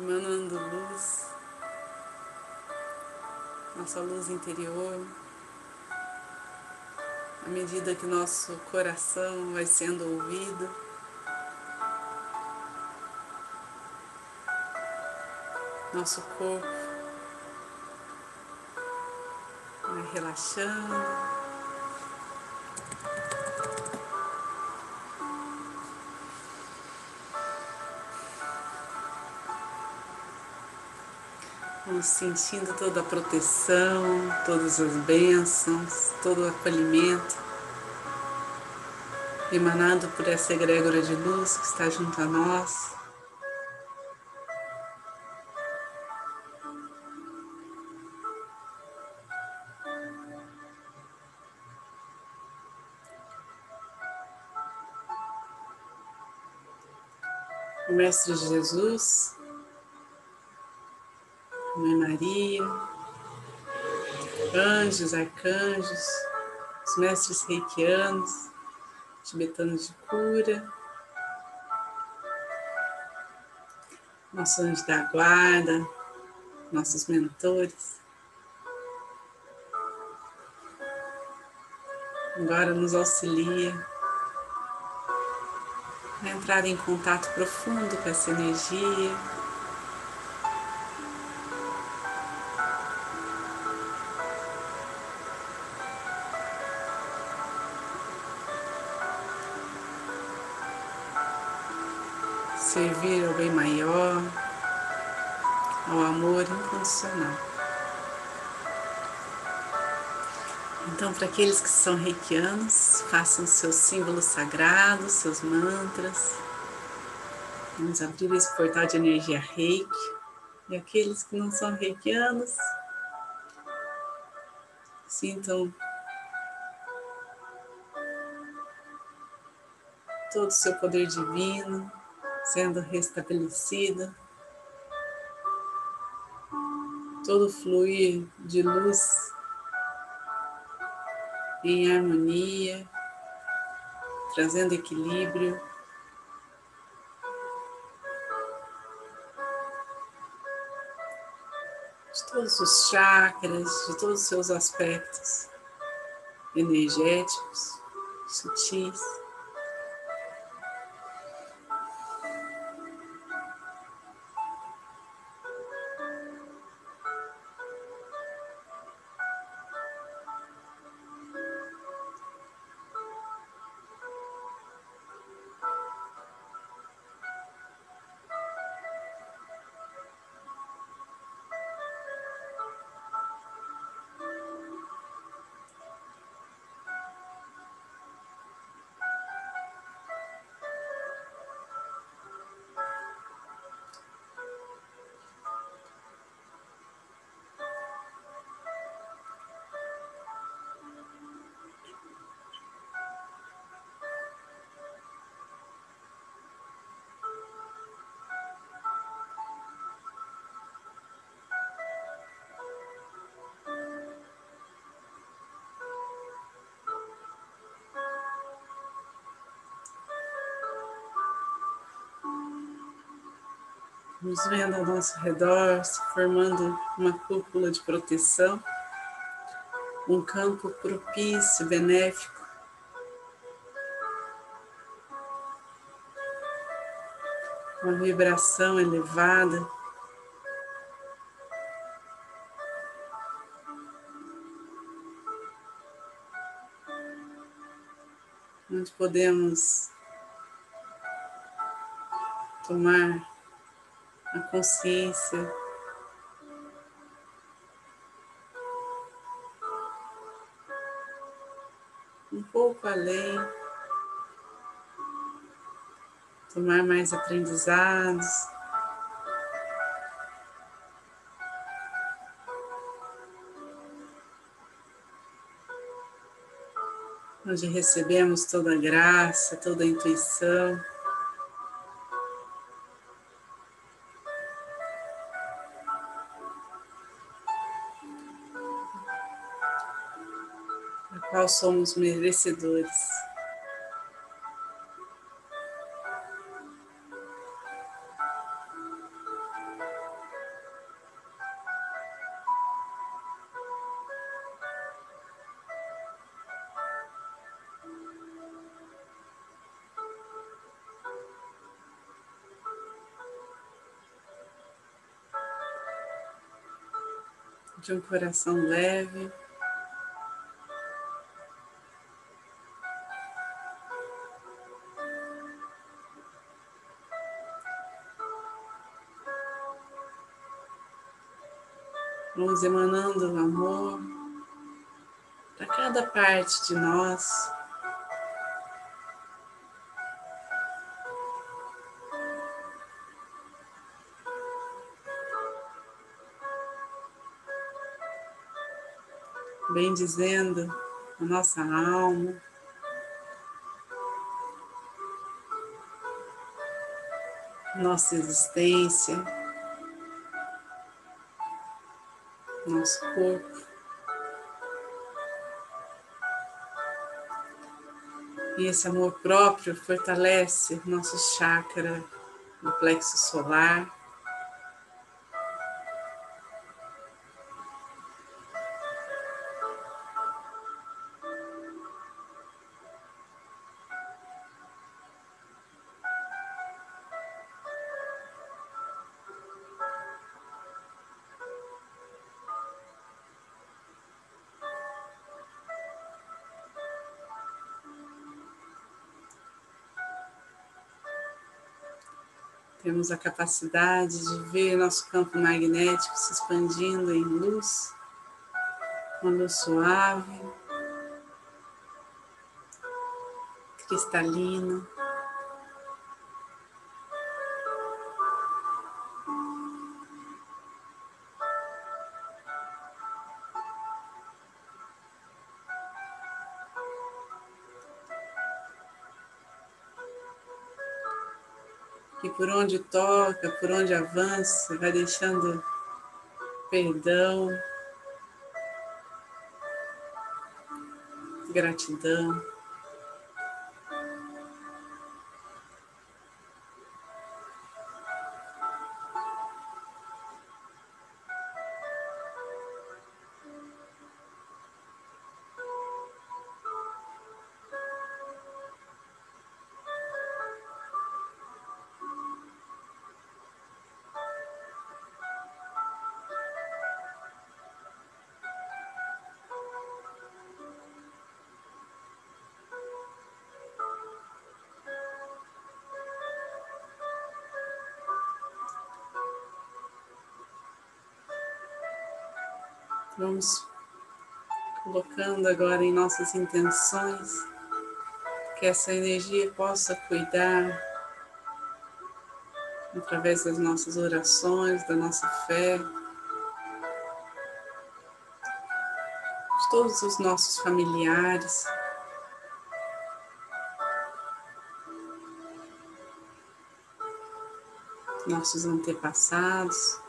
emanando luz, nossa luz interior, à medida que nosso coração vai sendo ouvido. Nosso corpo vai relaxando. Sentindo toda a proteção, todas as bênçãos, todo o acolhimento emanado por essa egrégora de luz que está junto a nós. Mestre Jesus Mãe Maria, anjos, arcanjos, os mestres reikianos, tibetanos de cura, nosso anjo da guarda, nossos mentores. Agora nos auxilia a entrar em contato profundo com essa energia. Então, para aqueles que são reikianos, façam seus símbolos sagrados, seus mantras. Vamos abrir esse portal de energia reiki. E aqueles que não são reikianos, sintam todo o seu poder divino sendo restabelecida, todo fluir de luz em harmonia, trazendo equilíbrio. De todos os chakras, de todos os seus aspectos energéticos, sutis. Nos vendo ao nosso redor, se formando uma cúpula de proteção, um campo propício, benéfico. Uma vibração elevada. Onde podemos tomar a consciência um pouco além, tomar mais aprendizados. Onde recebemos toda a graça, toda a intuição. qual somos merecedores. de um coração leve. Vamos emanando amor para cada parte de nós. bendizendo a nossa alma. Nossa existência, nosso corpo. E esse amor próprio fortalece nosso chakra no plexo solar. Temos a capacidade de ver nosso campo magnético se expandindo em luz, uma luz suave, cristalina. Por onde toca, por onde avança, vai deixando perdão, gratidão. Vamos colocando agora em nossas intenções que essa energia possa cuidar através das nossas orações, da nossa fé, de todos os nossos familiares. Nossos antepassados.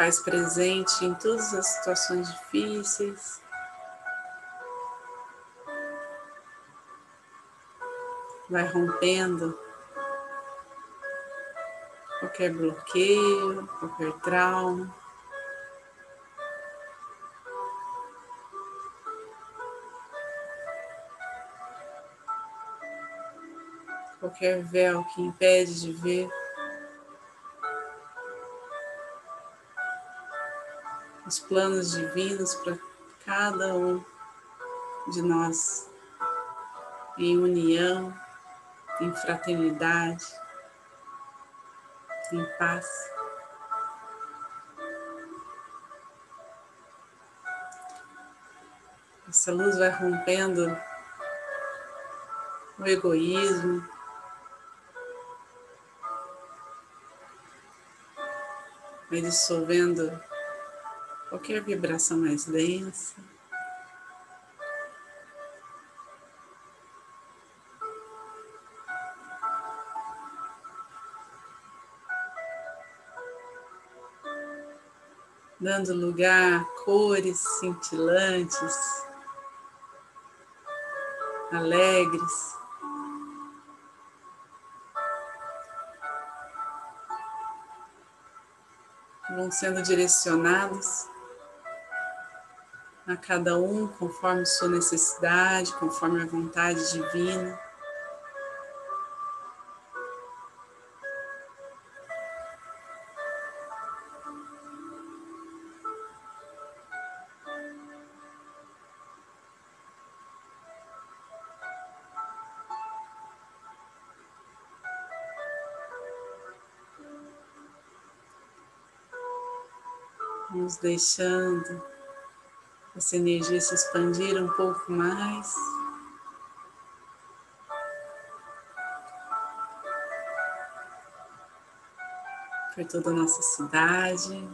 Faz presente em todas as situações difíceis. Vai rompendo qualquer bloqueio, qualquer trauma. qualquer véu que impede de ver. Os planos divinos para cada um de nós, em união, em fraternidade, em paz. Essa luz vai rompendo o egoísmo, vai dissolvendo qualquer vibração mais densa. Dando lugar a cores cintilantes, alegres. Vão sendo direcionados a cada um conforme sua necessidade, conforme a vontade divina. Vamos deixando essa energia se expandir um pouco mais. Por toda a nossa cidade.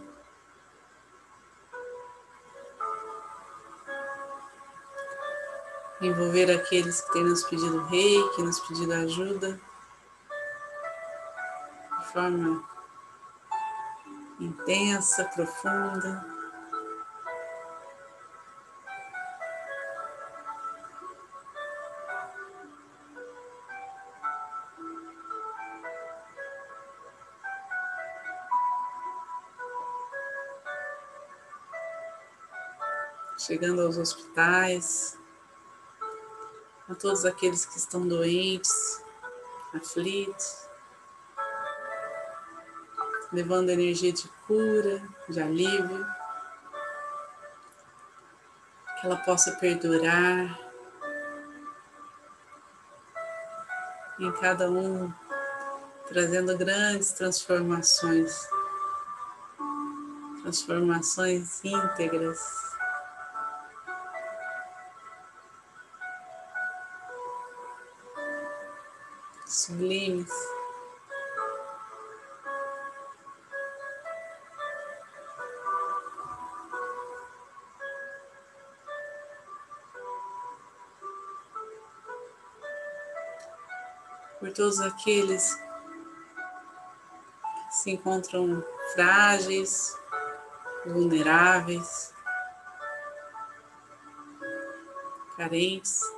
Envolver aqueles que têm nos pedido rei, que nos pedido ajuda. De forma intensa, profunda. Chegando aos hospitais, a todos aqueles que estão doentes, aflitos, levando energia de cura, de alívio, que ela possa perdurar em cada um, trazendo grandes transformações, transformações íntegras. Sublimes. Por todos aqueles que se encontram frágeis, vulneráveis, carentes.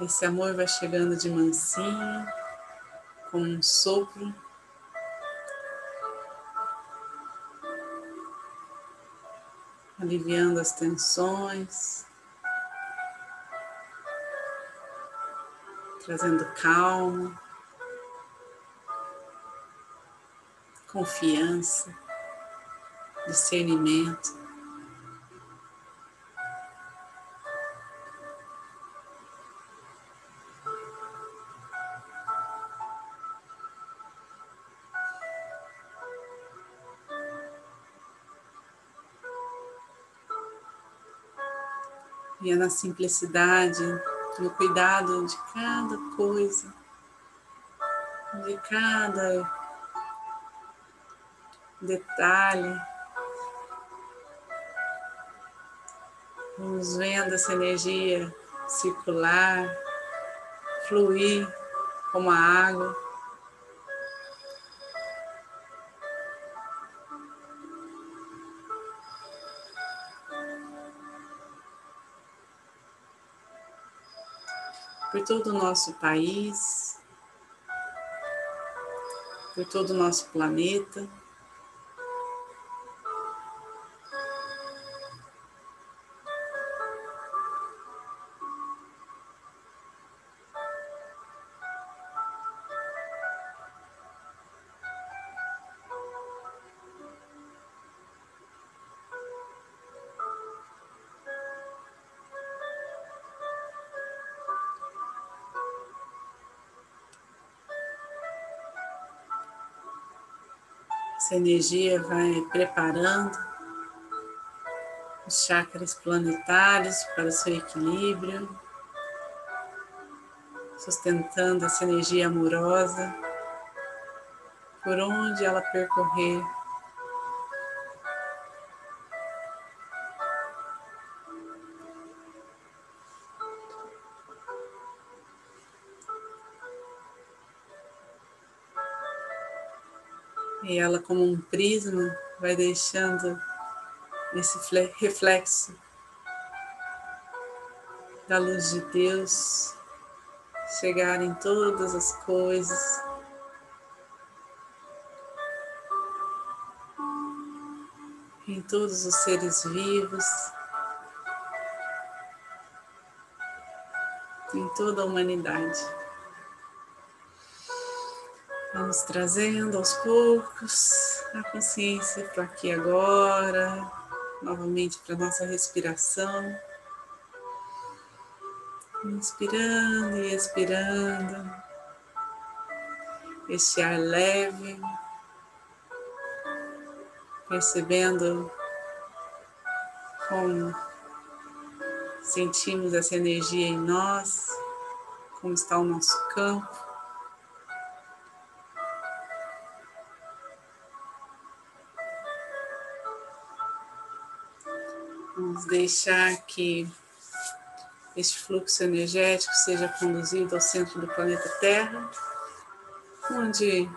Esse amor vai chegando de mansinho, com um sopro. Aliviando as tensões, trazendo calma, confiança, discernimento. E é na simplicidade, no cuidado de cada coisa, de cada detalhe. Vamos vendo essa energia circular, fluir como a água. Por todo o nosso país, por todo o nosso planeta. Essa energia vai preparando os chakras planetários para o seu equilíbrio, sustentando essa energia amorosa por onde ela percorrer E ela, como um prisma, vai deixando esse reflexo da luz de Deus chegar em todas as coisas. Em todos os seres vivos, em toda a humanidade. Vamos trazendo aos poucos a consciência para aqui agora, novamente para nossa respiração. Inspirando e expirando. Este ar leve, percebendo como sentimos essa energia em nós, como está o nosso campo. Vamos deixar que este fluxo energético seja conduzido ao centro do planeta Terra, onde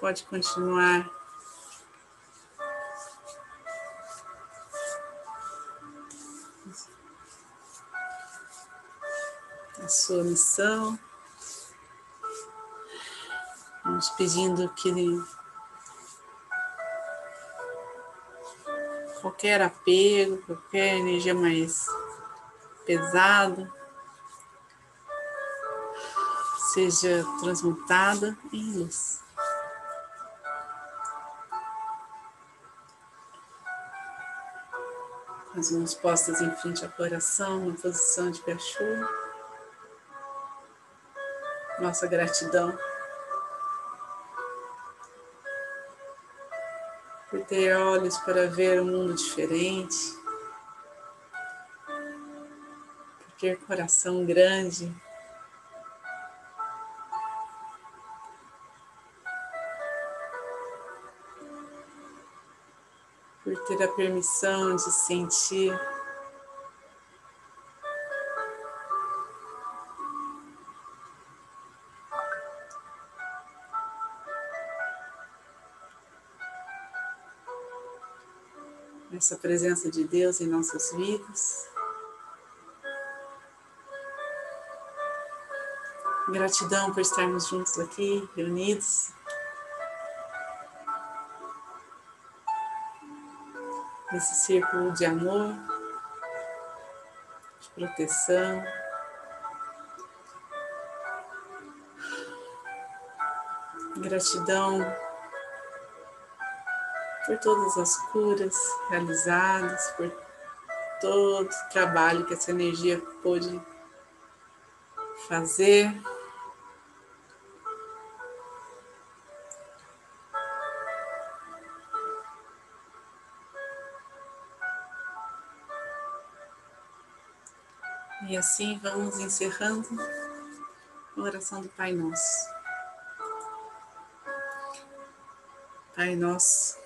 pode continuar a sua missão. Vamos pedindo que qualquer apego, qualquer energia mais pesada seja transmutada em luz. As mãos postas em frente ao coração, na posição de cachorro. Nossa gratidão por ter olhos para ver um mundo diferente, por ter coração grande. Por ter a permissão de sentir essa presença de Deus em nossas vidas. Gratidão por estarmos juntos aqui, reunidos. Nesse círculo de amor, de proteção. Gratidão por todas as curas realizadas, por todo o trabalho que essa energia pôde fazer. E assim vamos encerrando a oração do Pai Nosso. Pai Nosso